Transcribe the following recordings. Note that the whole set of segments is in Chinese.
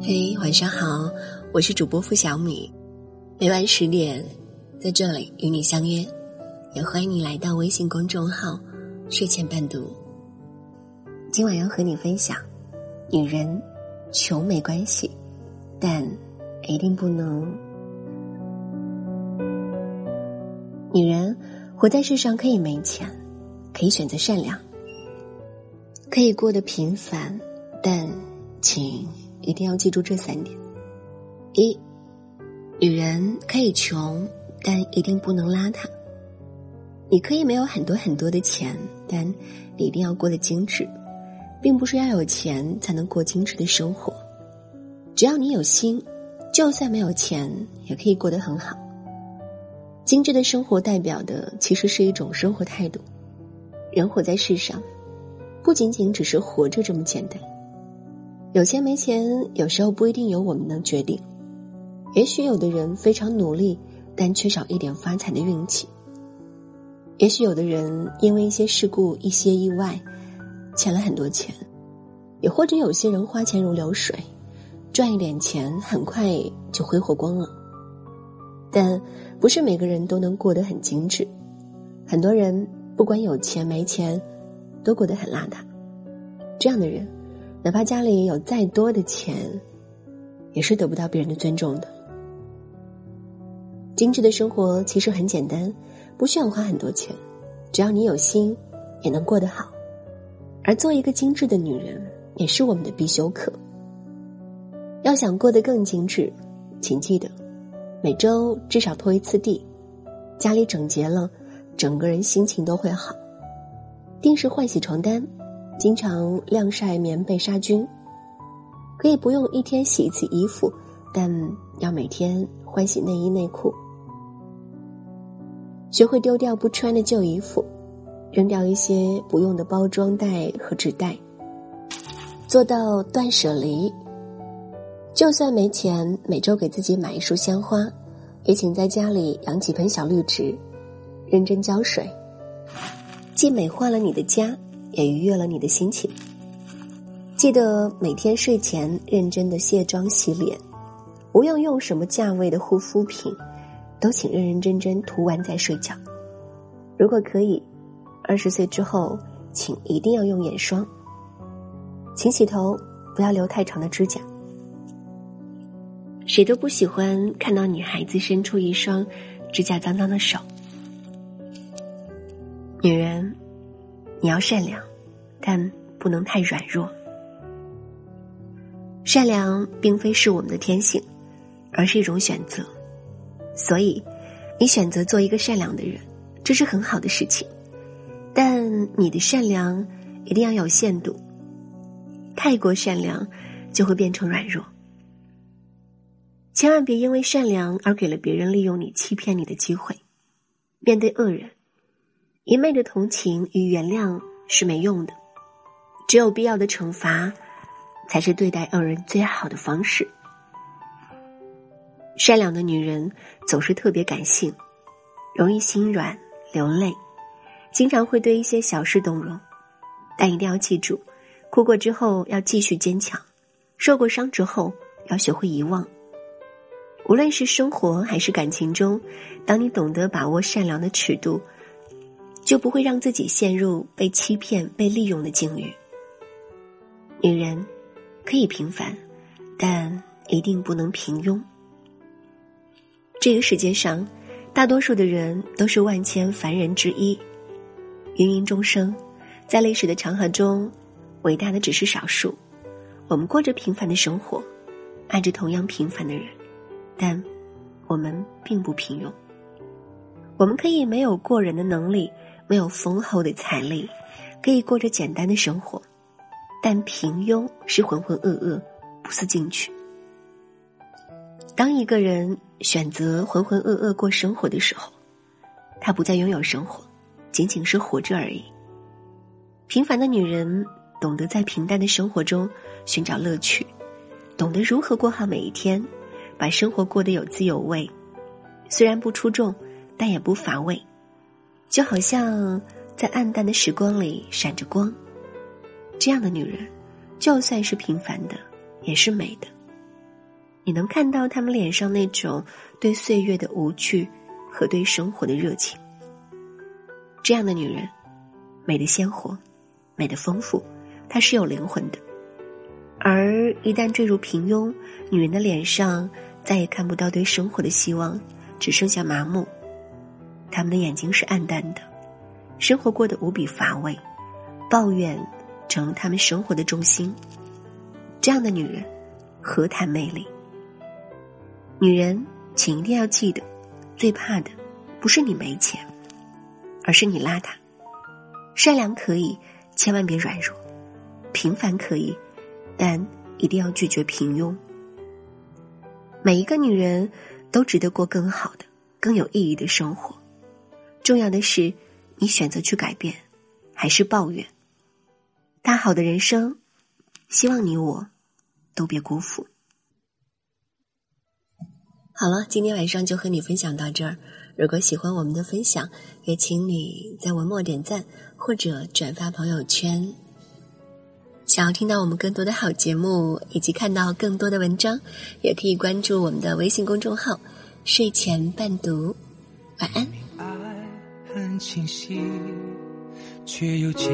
嘿，晚上好，我是主播付小米，每晚十点在这里与你相约，也欢迎你来到微信公众号睡前伴读。今晚要和你分享，女人穷没关系，但一定不能。女人活在世上可以没钱，可以选择善良，可以过得平凡，但请。一定要记住这三点：一，女人可以穷，但一定不能邋遢。你可以没有很多很多的钱，但你一定要过得精致，并不是要有钱才能过精致的生活。只要你有心，就算没有钱也可以过得很好。精致的生活代表的其实是一种生活态度。人活在世上，不仅仅只是活着这么简单。有钱没钱，有时候不一定由我们能决定。也许有的人非常努力，但缺少一点发财的运气；也许有的人因为一些事故、一些意外，欠了很多钱；也或者有些人花钱如流水，赚一点钱很快就挥霍光了。但不是每个人都能过得很精致，很多人不管有钱没钱，都过得很邋遢。这样的人。哪怕家里有再多的钱，也是得不到别人的尊重的。精致的生活其实很简单，不需要花很多钱，只要你有心，也能过得好。而做一个精致的女人，也是我们的必修课。要想过得更精致，请记得每周至少拖一次地，家里整洁了，整个人心情都会好。定时换洗床单。经常晾晒棉被杀菌，可以不用一天洗一次衣服，但要每天换洗内衣内裤。学会丢掉不穿的旧衣服，扔掉一些不用的包装袋和纸袋，做到断舍离。就算没钱每周给自己买一束鲜花，也请在家里养几盆小绿植，认真浇水，既美化了你的家。也愉悦了你的心情。记得每天睡前认真的卸妆洗脸，无论用什么价位的护肤品，都请认认真真涂完再睡觉。如果可以，二十岁之后，请一定要用眼霜。请洗头，不要留太长的指甲。谁都不喜欢看到女孩子伸出一双指甲脏脏的手。女人。你要善良，但不能太软弱。善良并非是我们的天性，而是一种选择。所以，你选择做一个善良的人，这是很好的事情。但你的善良一定要有限度，太过善良就会变成软弱。千万别因为善良而给了别人利用你、欺骗你的机会。面对恶人。一昧的同情与原谅是没用的，只有必要的惩罚，才是对待恶人最好的方式。善良的女人总是特别感性，容易心软流泪，经常会对一些小事动容，但一定要记住，哭过之后要继续坚强，受过伤之后要学会遗忘。无论是生活还是感情中，当你懂得把握善良的尺度。就不会让自己陷入被欺骗、被利用的境遇。女人可以平凡，但一定不能平庸。这个世界上，大多数的人都是万千凡人之一，芸芸众生，在历史的长河中，伟大的只是少数。我们过着平凡的生活，爱着同样平凡的人，但我们并不平庸。我们可以没有过人的能力。没有丰厚的财力，可以过着简单的生活，但平庸是浑浑噩噩，不思进取。当一个人选择浑浑噩噩过生活的时候，他不再拥有生活，仅仅是活着而已。平凡的女人懂得在平淡的生活中寻找乐趣，懂得如何过好每一天，把生活过得有滋有味。虽然不出众，但也不乏味。就好像在暗淡的时光里闪着光，这样的女人，就算是平凡的，也是美的。你能看到他们脸上那种对岁月的无趣和对生活的热情。这样的女人，美的鲜活，美的丰富，她是有灵魂的。而一旦坠入平庸，女人的脸上再也看不到对生活的希望，只剩下麻木。他们的眼睛是暗淡的，生活过得无比乏味，抱怨成了他们生活的重心。这样的女人，何谈魅力？女人，请一定要记得，最怕的不是你没钱，而是你邋遢。善良可以，千万别软弱；平凡可以，但一定要拒绝平庸。每一个女人都值得过更好的、更有意义的生活。重要的是，你选择去改变，还是抱怨？大好的人生，希望你我都别辜负。好了，今天晚上就和你分享到这儿。如果喜欢我们的分享，也请你在文末点赞或者转发朋友圈。想要听到我们更多的好节目，以及看到更多的文章，也可以关注我们的微信公众号“睡前伴读”。晚安。很清晰，却又接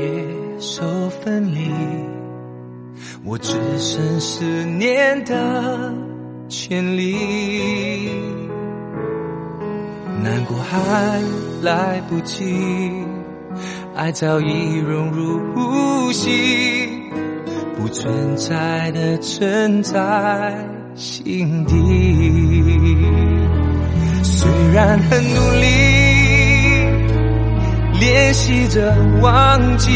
受分离。我只剩思念的权利，难过还来不及，爱早已融入呼吸，不存在的存在心底。虽然很努力。练习着忘记，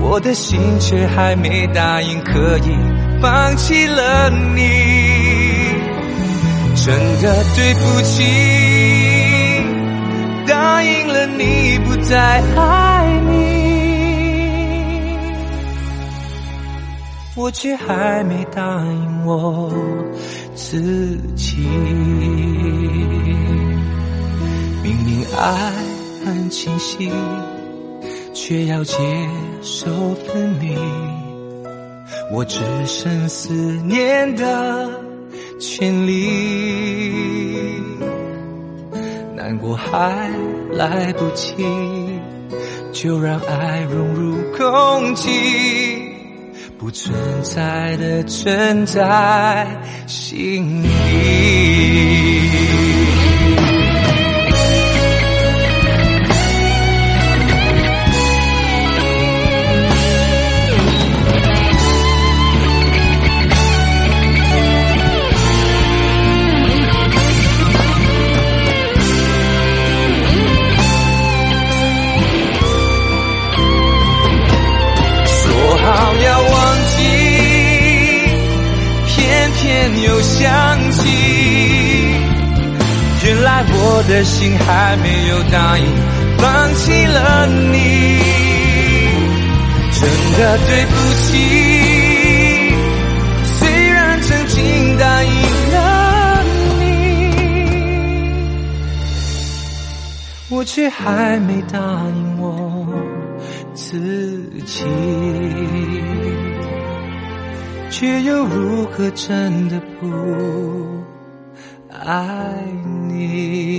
我的心却还没答应可以放弃了你。真的对不起，答应了你不再爱你，我却还没答应我自己。爱很清晰，却要接受分离。我只剩思念的权利，难过还来不及，就让爱融入空气，不存在的存在心里。的心还没有答应放弃了你，真的对不起。虽然曾经答应了你，我却还没答应我自己。却又如何真的不爱你？